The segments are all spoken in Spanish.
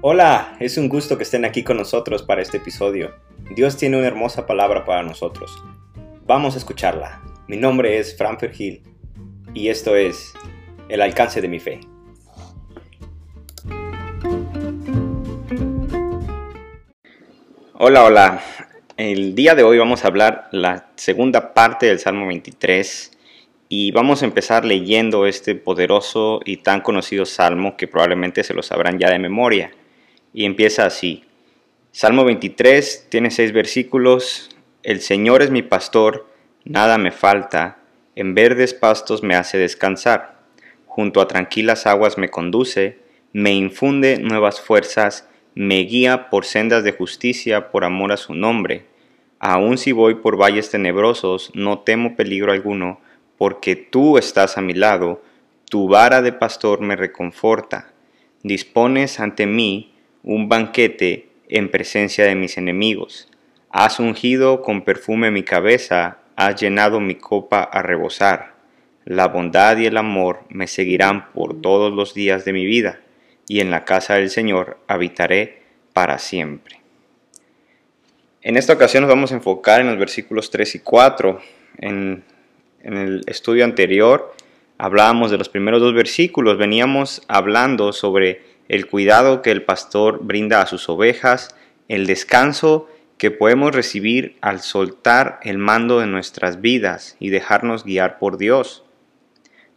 Hola, es un gusto que estén aquí con nosotros para este episodio. Dios tiene una hermosa palabra para nosotros. Vamos a escucharla. Mi nombre es Fran Hill y esto es El alcance de mi fe. Hola, hola. El día de hoy vamos a hablar la segunda parte del Salmo 23 y vamos a empezar leyendo este poderoso y tan conocido salmo que probablemente se lo sabrán ya de memoria. Y empieza así. Salmo 23 tiene seis versículos. El Señor es mi pastor, nada me falta. En verdes pastos me hace descansar. Junto a tranquilas aguas me conduce, me infunde nuevas fuerzas me guía por sendas de justicia por amor a su nombre. Aun si voy por valles tenebrosos, no temo peligro alguno, porque tú estás a mi lado, tu vara de pastor me reconforta. Dispones ante mí un banquete en presencia de mis enemigos. Has ungido con perfume mi cabeza, has llenado mi copa a rebosar. La bondad y el amor me seguirán por todos los días de mi vida y en la casa del Señor habitaré para siempre. En esta ocasión nos vamos a enfocar en los versículos 3 y 4. En, en el estudio anterior hablábamos de los primeros dos versículos, veníamos hablando sobre el cuidado que el pastor brinda a sus ovejas, el descanso que podemos recibir al soltar el mando de nuestras vidas y dejarnos guiar por Dios.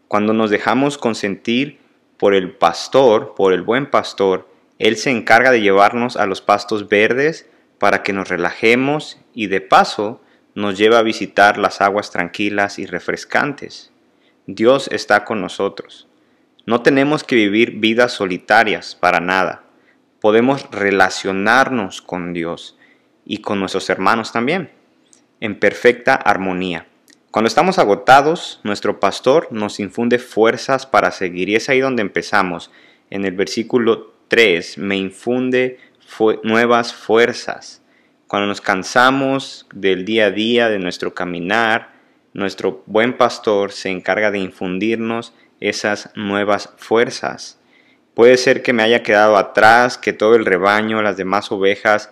Cuando nos dejamos consentir por el pastor, por el buen pastor, Él se encarga de llevarnos a los pastos verdes para que nos relajemos y de paso nos lleva a visitar las aguas tranquilas y refrescantes. Dios está con nosotros. No tenemos que vivir vidas solitarias para nada. Podemos relacionarnos con Dios y con nuestros hermanos también, en perfecta armonía. Cuando estamos agotados, nuestro pastor nos infunde fuerzas para seguir. Y es ahí donde empezamos. En el versículo 3, me infunde nuevas fuerzas. Cuando nos cansamos del día a día, de nuestro caminar, nuestro buen pastor se encarga de infundirnos esas nuevas fuerzas. Puede ser que me haya quedado atrás, que todo el rebaño, las demás ovejas,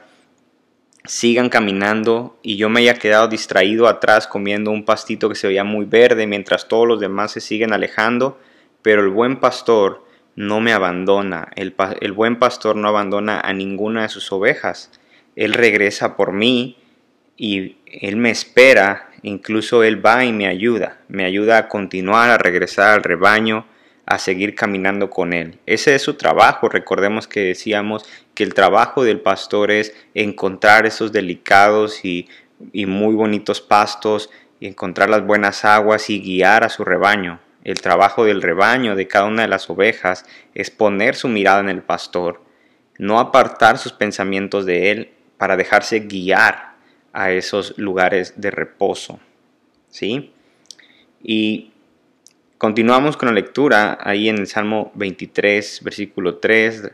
sigan caminando y yo me haya quedado distraído atrás comiendo un pastito que se veía muy verde mientras todos los demás se siguen alejando, pero el buen pastor no me abandona, el, el buen pastor no abandona a ninguna de sus ovejas, él regresa por mí y él me espera, incluso él va y me ayuda, me ayuda a continuar, a regresar al rebaño, a seguir caminando con Él. Ese es su trabajo. Recordemos que decíamos que el trabajo del pastor es encontrar esos delicados y, muy bonitos pastos, y encontrar las buenas aguas y guiar a su rebaño. El trabajo del rebaño, de cada una de las ovejas, es poner su mirada en el pastor, no apartar sus pensamientos de Él para dejarse guiar a esos lugares de reposo. ¿Sí? Y Continuamos con la lectura ahí en el Salmo 23, versículo 3,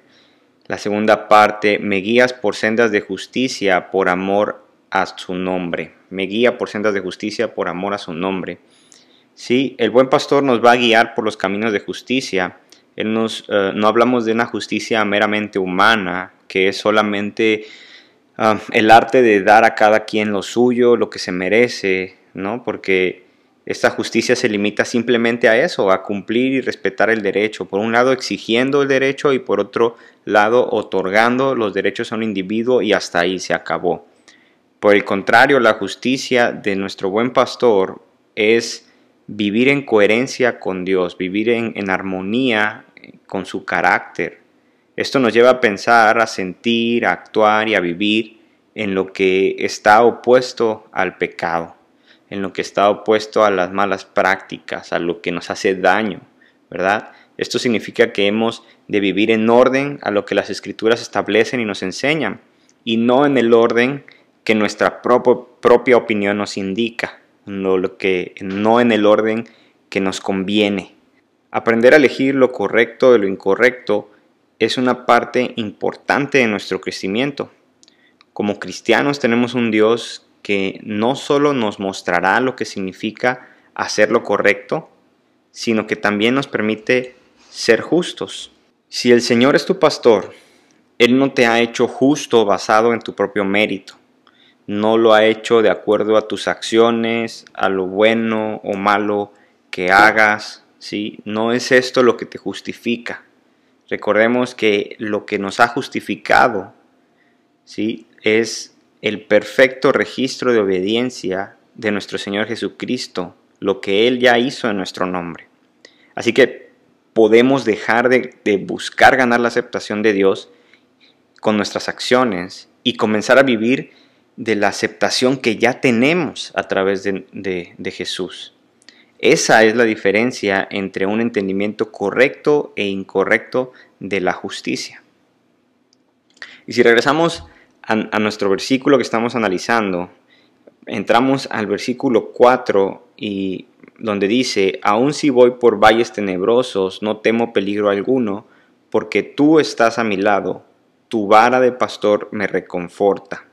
la segunda parte, me guías por sendas de justicia por amor a su nombre. Me guía por sendas de justicia por amor a su nombre. Sí, el buen pastor nos va a guiar por los caminos de justicia. Él nos, eh, no hablamos de una justicia meramente humana, que es solamente ah, el arte de dar a cada quien lo suyo, lo que se merece, ¿no? Porque esta justicia se limita simplemente a eso, a cumplir y respetar el derecho. Por un lado exigiendo el derecho y por otro lado otorgando los derechos a un individuo y hasta ahí se acabó. Por el contrario, la justicia de nuestro buen pastor es vivir en coherencia con Dios, vivir en, en armonía con su carácter. Esto nos lleva a pensar, a sentir, a actuar y a vivir en lo que está opuesto al pecado en lo que está opuesto a las malas prácticas, a lo que nos hace daño, ¿verdad? Esto significa que hemos de vivir en orden a lo que las escrituras establecen y nos enseñan, y no en el orden que nuestra propia opinión nos indica, no, lo que, no en el orden que nos conviene. Aprender a elegir lo correcto de lo incorrecto es una parte importante de nuestro crecimiento. Como cristianos tenemos un Dios que no solo nos mostrará lo que significa hacer lo correcto, sino que también nos permite ser justos. Si el Señor es tu pastor Él no te ha hecho justo basado en tu propio mérito. No lo ha hecho de acuerdo a tus acciones, a lo bueno o malo que hagas. ¿sí? No es esto lo que te justifica. Recordemos que lo que nos ha justificado ¿sí? es el perfecto registro de obediencia de nuestro Señor Jesucristo, lo que Él ya hizo en nuestro nombre. Así que podemos dejar de, buscar ganar la aceptación de Dios con nuestras acciones y comenzar a vivir de la aceptación que ya tenemos a través de, de, Jesús. Esa es la diferencia entre un entendimiento correcto e incorrecto de la justicia. Y si regresamos a, nuestro versículo que estamos analizando, entramos al versículo 4 y donde dice, aun si voy por valles tenebrosos, no temo peligro alguno, porque tú estás a mi lado, tu vara de pastor me reconforta.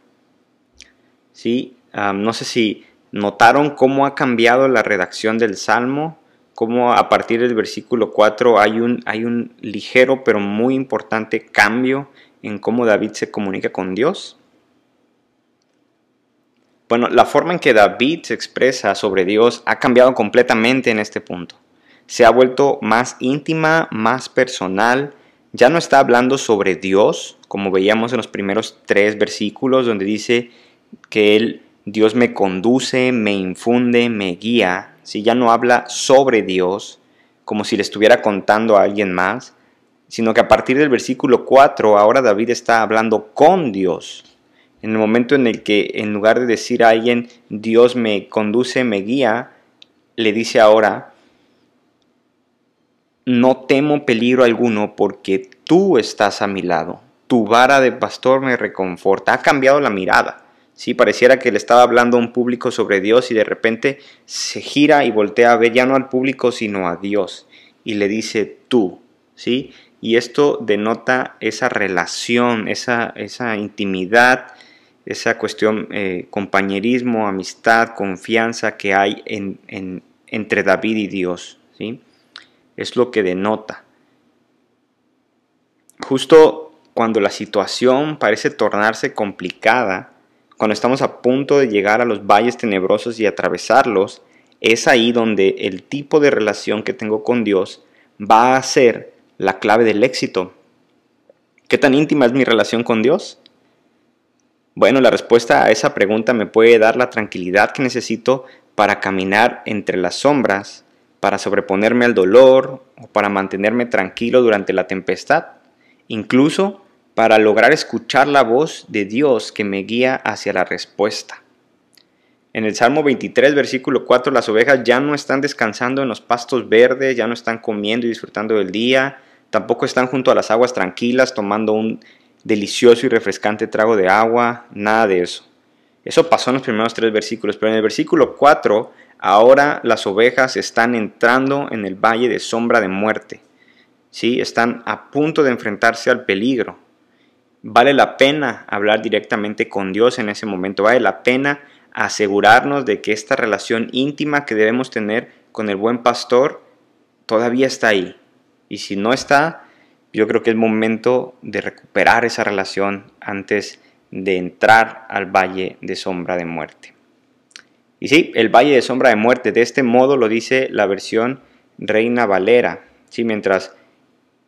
¿Sí? no sé si notaron cómo ha cambiado la redacción del Salmo, cómo a partir del versículo 4 hay un, hay un ligero pero muy importante cambio en cómo David se comunica con Dios. Bueno, la forma en que David se expresa sobre Dios ha cambiado completamente en este punto. Se ha vuelto más íntima, más personal. Ya no está hablando sobre Dios, como veíamos en los primeros tres versículos, donde dice que él, Dios me conduce, me infunde, me guía. Si ya no habla sobre Dios, como si le estuviera contando a alguien más, sino que a partir del versículo 4 ahora David está hablando con Dios. En el momento en el que en lugar de decir a alguien, Dios me conduce, me guía, le dice ahora, no temo peligro alguno porque tú estás a mi lado. Tu vara de pastor me reconforta. Ha cambiado la mirada. ¿Sí? Pareciera que le estaba hablando a un público sobre Dios y de repente se gira y voltea a ver ya no al público sino a Dios y le dice tú. ¿sí? Y esto denota esa relación, esa, esa intimidad esa cuestión, eh, compañerismo, amistad, confianza que hay en, entre David y Dios. ¿sí? Es lo que denota. Justo cuando la situación parece tornarse complicada, cuando estamos a punto de llegar a los valles tenebrosos y atravesarlos, es ahí donde el tipo de relación que tengo con Dios va a ser la clave del éxito. ¿Qué tan íntima es mi relación con Dios? Bueno, la respuesta a esa pregunta me puede dar la tranquilidad que necesito para caminar entre las sombras, para sobreponerme al dolor o para mantenerme tranquilo durante la tempestad, incluso para lograr escuchar la voz de Dios que me guía hacia la respuesta. En el Salmo 23, versículo 4, las ovejas ya no están descansando en los pastos verdes, ya no están comiendo y disfrutando del día, tampoco están junto a las aguas tranquilas tomando un delicioso y refrescante trago de agua, nada de eso. Eso pasó en los primeros tres versículos, pero en el versículo 4, ahora las ovejas están entrando en el valle de sombra de muerte. ¿sí? Están a punto de enfrentarse al peligro. Vale la pena hablar directamente con Dios en ese momento, vale la pena asegurarnos de que esta relación íntima que debemos tener con el buen pastor todavía está ahí. Y si no está, yo creo que es momento de recuperar esa relación antes de entrar al valle de sombra de muerte. Y sí, el valle de sombra de muerte, de este modo lo dice la versión Reina Valera. ¿sí? Mientras,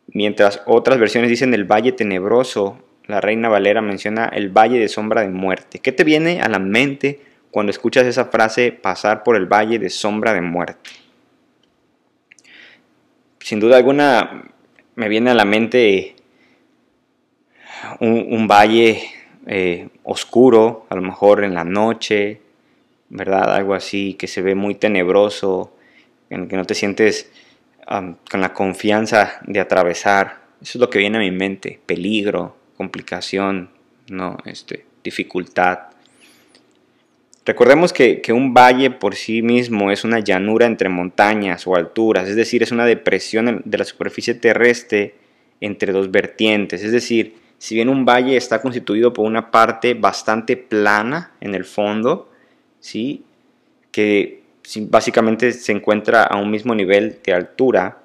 mientras otras versiones dicen el valle tenebroso, la Reina Valera menciona el valle de sombra de muerte. ¿Qué te viene a la mente cuando escuchas esa frase pasar por el valle de sombra de muerte? Sin duda alguna, me viene a la mente un, valle eh, oscuro, a lo mejor en la noche, ¿verdad? Algo así que se ve muy tenebroso, en que no te sientes con la confianza de atravesar. Eso es lo que viene a mi mente, peligro, complicación, no, este, dificultad. Recordemos que, un valle por sí mismo es una llanura entre montañas o alturas, es decir, es una depresión de la superficie terrestre entre dos vertientes. Es decir, si bien un valle está constituido por una parte bastante plana en el fondo, ¿sí? que básicamente se encuentra a un mismo nivel de altura,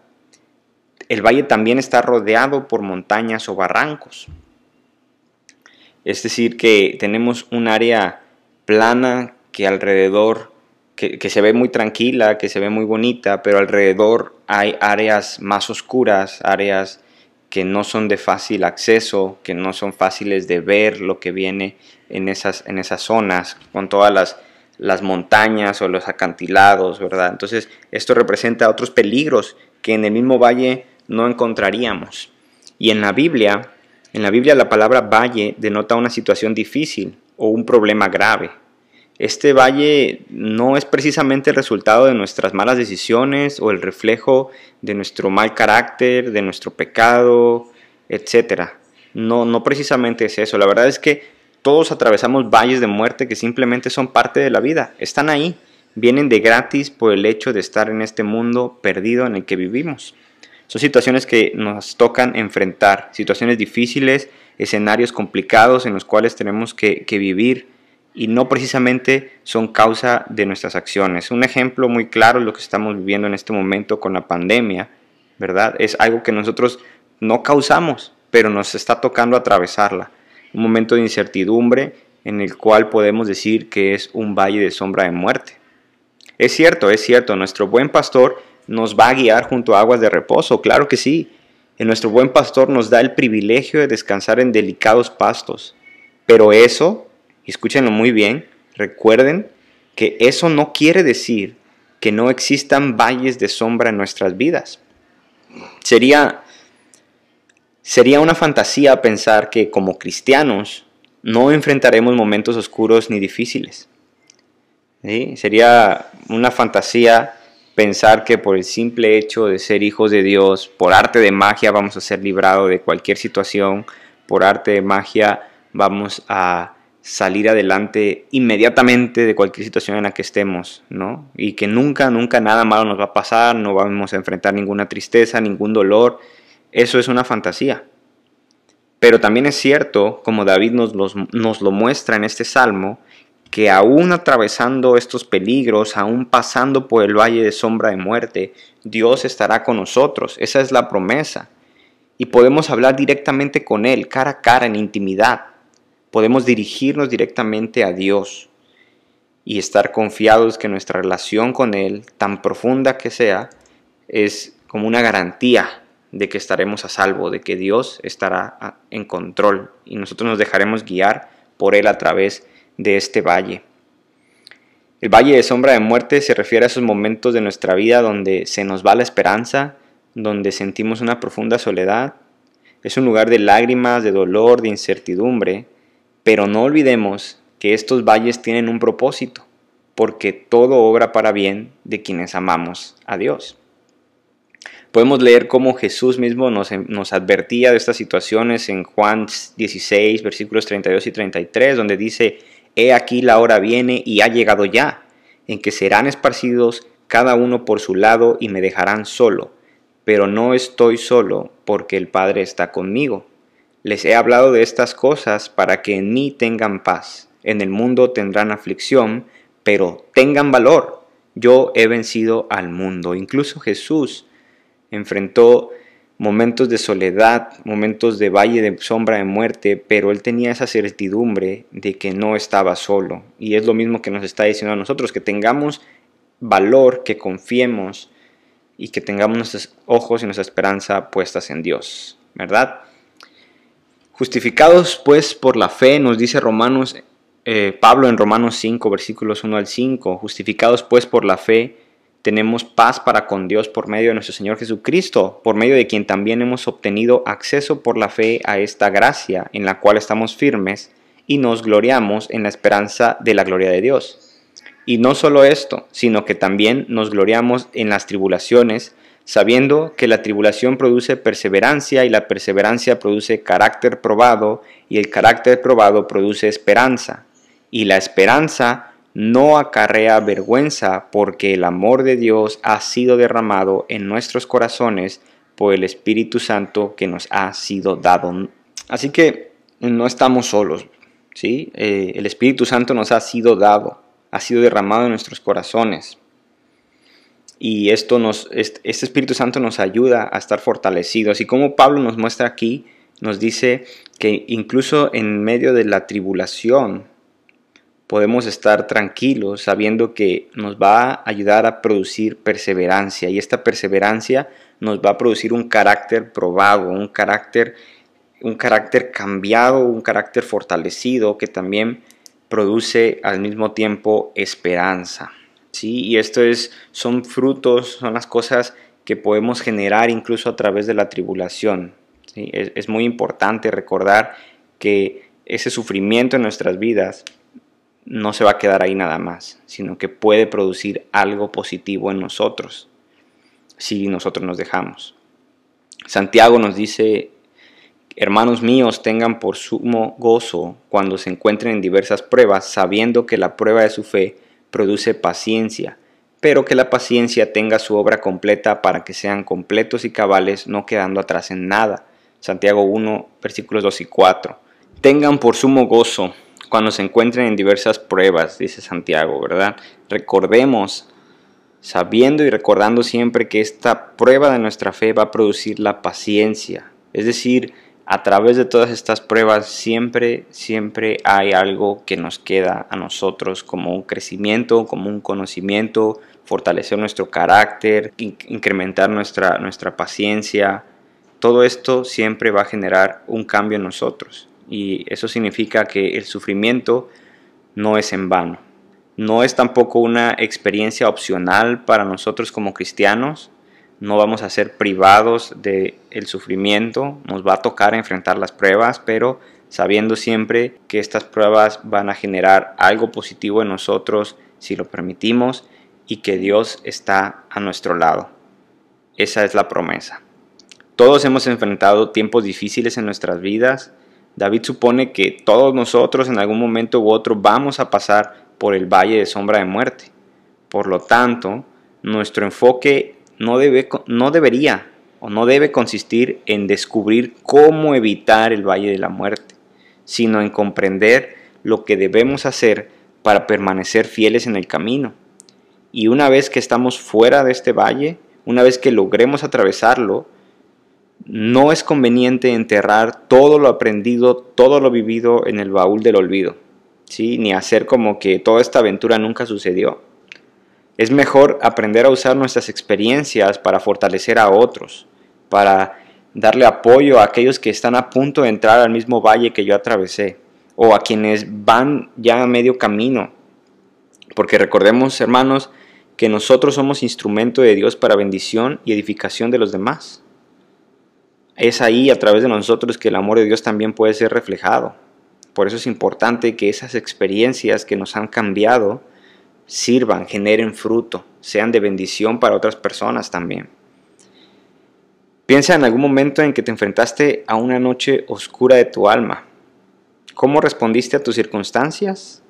el valle también está rodeado por montañas o barrancos. Es decir, que tenemos un área plana que alrededor, que, que, se ve muy tranquila, que se ve muy bonita, pero alrededor hay áreas más oscuras, áreas que no son de fácil acceso, que no son fáciles de ver lo que viene en esas, en esas zonas, con todas las, las montañas o los acantilados, ¿verdad? Entonces, esto representa otros peligros que en el mismo valle no encontraríamos. Y en la Biblia, en la Biblia la palabra valle denota una situación difícil o un problema grave. Este valle no es precisamente el resultado de nuestras malas decisiones o el reflejo de nuestro mal carácter, de nuestro pecado, etc. No, no precisamente es eso. La verdad es que todos atravesamos valles de muerte que simplemente son parte de la vida. Están ahí. Vienen de gratis por el hecho de estar en este mundo perdido en el que vivimos. Son situaciones que nos tocan enfrentar, situaciones difíciles, escenarios complicados en los cuales tenemos que, vivir y no precisamente son causa de nuestras acciones. Un ejemplo muy claro es lo que estamos viviendo en este momento con la pandemia, ¿verdad? Es algo que nosotros no causamos, pero nos está tocando atravesarla. Un momento de incertidumbre en el cual podemos decir que es un valle de sombra de muerte. Es cierto, es cierto, nuestro buen pastor nos va a guiar junto a aguas de reposo, claro que sí. Y nuestro buen pastor nos da el privilegio de descansar en delicados pastos. Pero eso escúchenlo muy bien, recuerden que eso no quiere decir que no existan valles de sombra en nuestras vidas. Sería, sería una fantasía pensar que como cristianos no enfrentaremos momentos oscuros ni difíciles. Sería una fantasía pensar que por el simple hecho de ser hijos de Dios, por arte de magia vamos a ser librados de cualquier situación, por arte de magia vamos a salir adelante inmediatamente de cualquier situación en la que estemos, ¿no? Y que nunca, nunca nada malo nos va a pasar, no vamos a enfrentar ninguna tristeza, ningún dolor. Eso es una fantasía. Pero también es cierto, como David nos, nos lo muestra en este salmo, que aún atravesando estos peligros, aún pasando por el valle de sombra de muerte, Dios estará con nosotros. Esa es la promesa. Y podemos hablar directamente con Él, cara a cara, en intimidad podemos dirigirnos directamente a Dios y estar confiados que nuestra relación con Él, tan profunda que sea, es como una garantía de que estaremos a salvo, de que Dios estará en control y nosotros nos dejaremos guiar por Él a través de este valle. El valle de sombra de muerte se refiere a esos momentos de nuestra vida donde se nos va la esperanza, donde sentimos una profunda soledad. Es un lugar de lágrimas, de dolor, de incertidumbre, pero no olvidemos que estos valles tienen un propósito, porque todo obra para bien de quienes amamos a Dios. Podemos leer cómo Jesús mismo nos, nos, advertía de estas situaciones en Juan 16, versículos 32 y 33, donde dice, He aquí la hora viene y ha llegado ya, en que serán esparcidos cada uno por su lado y me dejarán solo, pero no estoy solo porque el Padre está conmigo. Les he hablado de estas cosas para que en mí tengan paz. En el mundo tendrán aflicción, pero tengan valor. Yo he vencido al mundo. Incluso Jesús enfrentó momentos de soledad, momentos de valle de sombra de muerte, pero él tenía esa certidumbre de que no estaba solo. Y es lo mismo que nos está diciendo a nosotros, que tengamos valor, que confiemos y que tengamos nuestros ojos y nuestra esperanza puestas en Dios, ¿verdad? Justificados pues por la fe, nos dice Romanos, eh, Pablo en Romanos 5, versículos 1 al 5, justificados pues por la fe, tenemos paz para con Dios por medio de nuestro Señor Jesucristo, por medio de quien también hemos obtenido acceso por la fe a esta gracia en la cual estamos firmes y nos gloriamos en la esperanza de la gloria de Dios. Y no solo esto, sino que también nos gloriamos en las tribulaciones, sabiendo que la tribulación produce perseverancia y la perseverancia produce carácter probado y el carácter probado produce esperanza. Y la esperanza no acarrea vergüenza porque el amor de Dios ha sido derramado en nuestros corazones por el Espíritu Santo que nos ha sido dado. Así que no estamos solos, ¿sí? Eh, el Espíritu Santo nos ha sido dado, ha sido derramado en nuestros corazones. Y esto este Espíritu Santo nos ayuda a estar fortalecidos. Y como Pablo nos muestra aquí, nos dice que incluso en medio de la tribulación podemos estar tranquilos sabiendo que nos va a ayudar a producir perseverancia y esta perseverancia nos va a producir un carácter probado, un carácter un carácter cambiado, un carácter fortalecido que también produce al mismo tiempo esperanza. ¿sí? Y esto es, son frutos, son las cosas que podemos generar incluso a través de la tribulación. Es, es muy importante recordar que ese sufrimiento en nuestras vidas no se va a quedar ahí nada más, sino que puede producir algo positivo en nosotros si nosotros nos dejamos. Santiago nos dice Hermanos míos, tengan por sumo gozo cuando se encuentren en diversas pruebas, sabiendo que la prueba de su fe produce paciencia, pero que la paciencia tenga su obra completa para que sean completos y cabales, no quedando atrás en nada. Santiago 1, versículos 2 y 4. Tengan por sumo gozo cuando se encuentren en diversas pruebas, dice Santiago, ¿verdad? Recordemos, sabiendo y recordando siempre que esta prueba de nuestra fe va a producir la paciencia, es decir, a través de todas estas pruebas siempre, siempre hay algo que nos queda a nosotros como un crecimiento, como un conocimiento, fortalecer nuestro carácter, incrementar nuestra, nuestra paciencia. Todo esto siempre va a generar un cambio en nosotros y eso significa que el sufrimiento no es en vano. No es tampoco una experiencia opcional para nosotros como cristianos, no vamos a ser privados del el sufrimiento, nos va a tocar enfrentar las pruebas, pero sabiendo siempre que estas pruebas van a generar algo positivo en nosotros si lo permitimos y que Dios está a nuestro lado. Esa es la promesa. Todos hemos enfrentado tiempos difíciles en nuestras vidas. David supone que todos nosotros en algún momento u otro vamos a pasar por el valle de sombra de muerte. Por lo tanto, nuestro enfoque no, debe, no debería o no debe consistir en descubrir cómo evitar el valle de la muerte, sino en comprender lo que debemos hacer para permanecer fieles en el camino. Y una vez que estamos fuera de este valle, una vez que logremos atravesarlo, no es conveniente enterrar todo lo aprendido, todo lo vivido en el baúl del olvido, ¿sí? ni hacer como que toda esta aventura nunca sucedió. Es mejor aprender a usar nuestras experiencias para fortalecer a otros, para darle apoyo a aquellos que están a punto de entrar al mismo valle que yo atravesé, o a quienes van ya a medio camino. Porque recordemos, hermanos, que nosotros somos instrumento de Dios para bendición y edificación de los demás. Es ahí, a través de nosotros, que el amor de Dios también puede ser reflejado. Por eso es importante que esas experiencias que nos han cambiado, sirvan, generen fruto, sean de bendición para otras personas también. Piensa en algún momento en que te enfrentaste a una noche oscura de tu alma. ¿Cómo respondiste a tus circunstancias?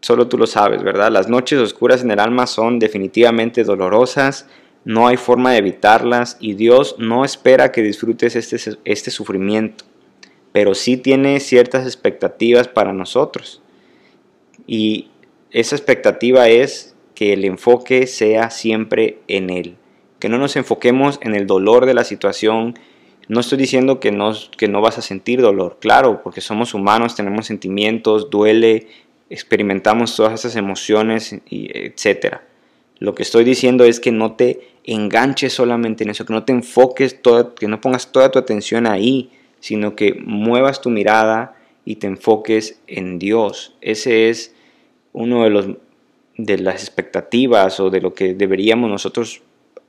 Solo tú lo sabes, ¿verdad? Las noches oscuras en el alma son definitivamente dolorosas, no hay forma de evitarlas y Dios no espera que disfrutes este, este sufrimiento, pero sí tiene ciertas expectativas para nosotros. Y esa expectativa es que el enfoque sea siempre en Él, que no nos enfoquemos en el dolor de la situación. No estoy diciendo que no, que no vas a sentir dolor, claro, porque somos humanos, tenemos sentimientos, duele, experimentamos todas esas emociones, y etc. Lo que estoy diciendo es que no te enganches solamente en eso, que no te enfoques, que no pongas toda tu atención ahí, sino que muevas tu mirada y te enfoques en Dios. Ese es uno de, los, de las expectativas o de lo que deberíamos nosotros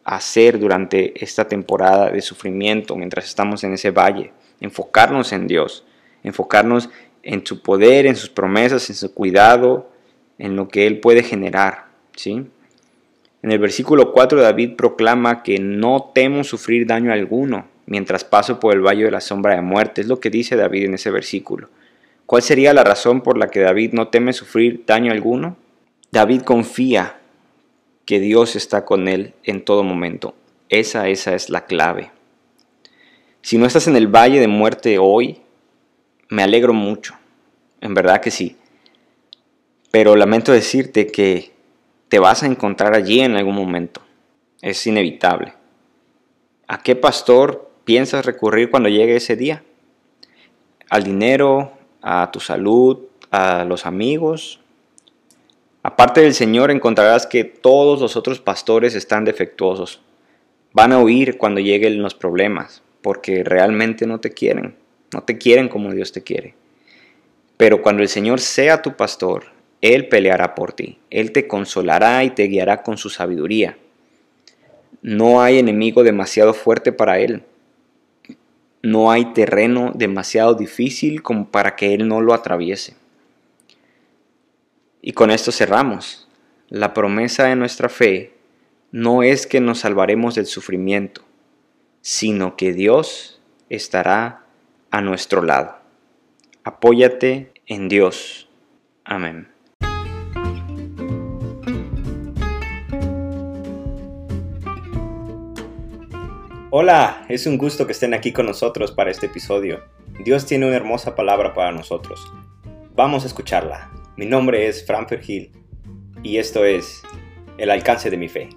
hacer durante esta temporada de sufrimiento mientras estamos en ese valle. Enfocarnos en Dios, enfocarnos en su poder, en sus promesas, en su cuidado, en lo que Él puede generar. ¿sí? En el versículo 4 David proclama que no temo sufrir daño alguno mientras paso por el valle de la sombra de muerte. Es lo que dice David en ese versículo. ¿Cuál sería la razón por la que David no teme sufrir daño alguno? David confía que Dios está con él en todo momento. Esa, esa es la clave. Si no estás en el valle de muerte hoy, me alegro mucho. En verdad que sí. Pero lamento decirte que te vas a encontrar allí en algún momento. Es inevitable. ¿A qué pastor piensas recurrir cuando llegue ese día? ¿Al dinero? ¿A tu salud? ¿A los amigos? Aparte del Señor encontrarás que todos los otros pastores están defectuosos. Van a huir cuando lleguen los problemas, porque realmente no te quieren, no te quieren como Dios te quiere. Pero cuando el Señor sea tu pastor, Él peleará por ti, Él te consolará y te guiará con su sabiduría. No hay enemigo demasiado fuerte para Él. No hay terreno demasiado difícil como para que Él no lo atraviese. Y con esto cerramos. La promesa de nuestra fe no es que nos salvaremos del sufrimiento, sino que Dios estará a nuestro lado. Apóyate en Dios. Amén. Hola, es un gusto que estén aquí con nosotros para este episodio. Dios tiene una hermosa palabra para nosotros. Vamos a escucharla. Mi nombre es Fran Gil y esto es El alcance de mi fe.